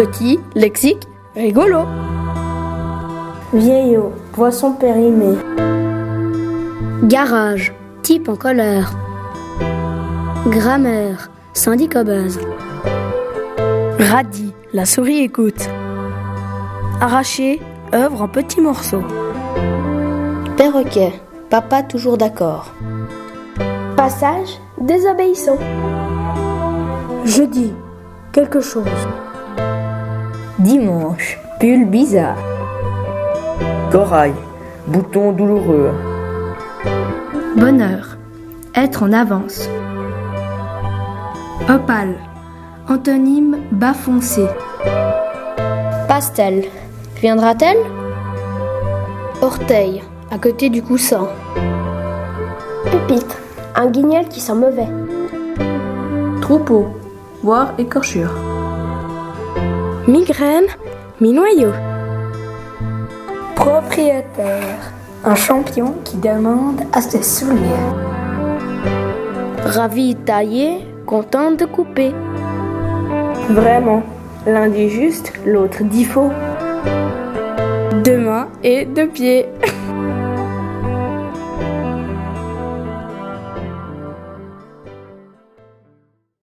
Petit, lexique, rigolo. Vieillot, poisson périmé. Garage, type en couleur. Grammaire, syndicobeuse. Radis, la souris écoute. Arraché, œuvre en petits morceaux. Perroquet, papa toujours d'accord. Passage, désobéissant. Jeudi, quelque chose. Dimanche, pull bizarre. Corail, bouton douloureux. Bonheur, être en avance. Opale, antonyme bas foncé. Pastel, viendra-t-elle? Orteil, à côté du coussin. Pupitre, un guignol qui sent mauvais. Troupeau, voire écorchure. Migraine, mi-noyau. Propriétaire, un champion qui demande à ses souliers. Ravi taillé, content de couper. Vraiment, l'un dit juste, l'autre dit faux. Deux mains et deux pieds.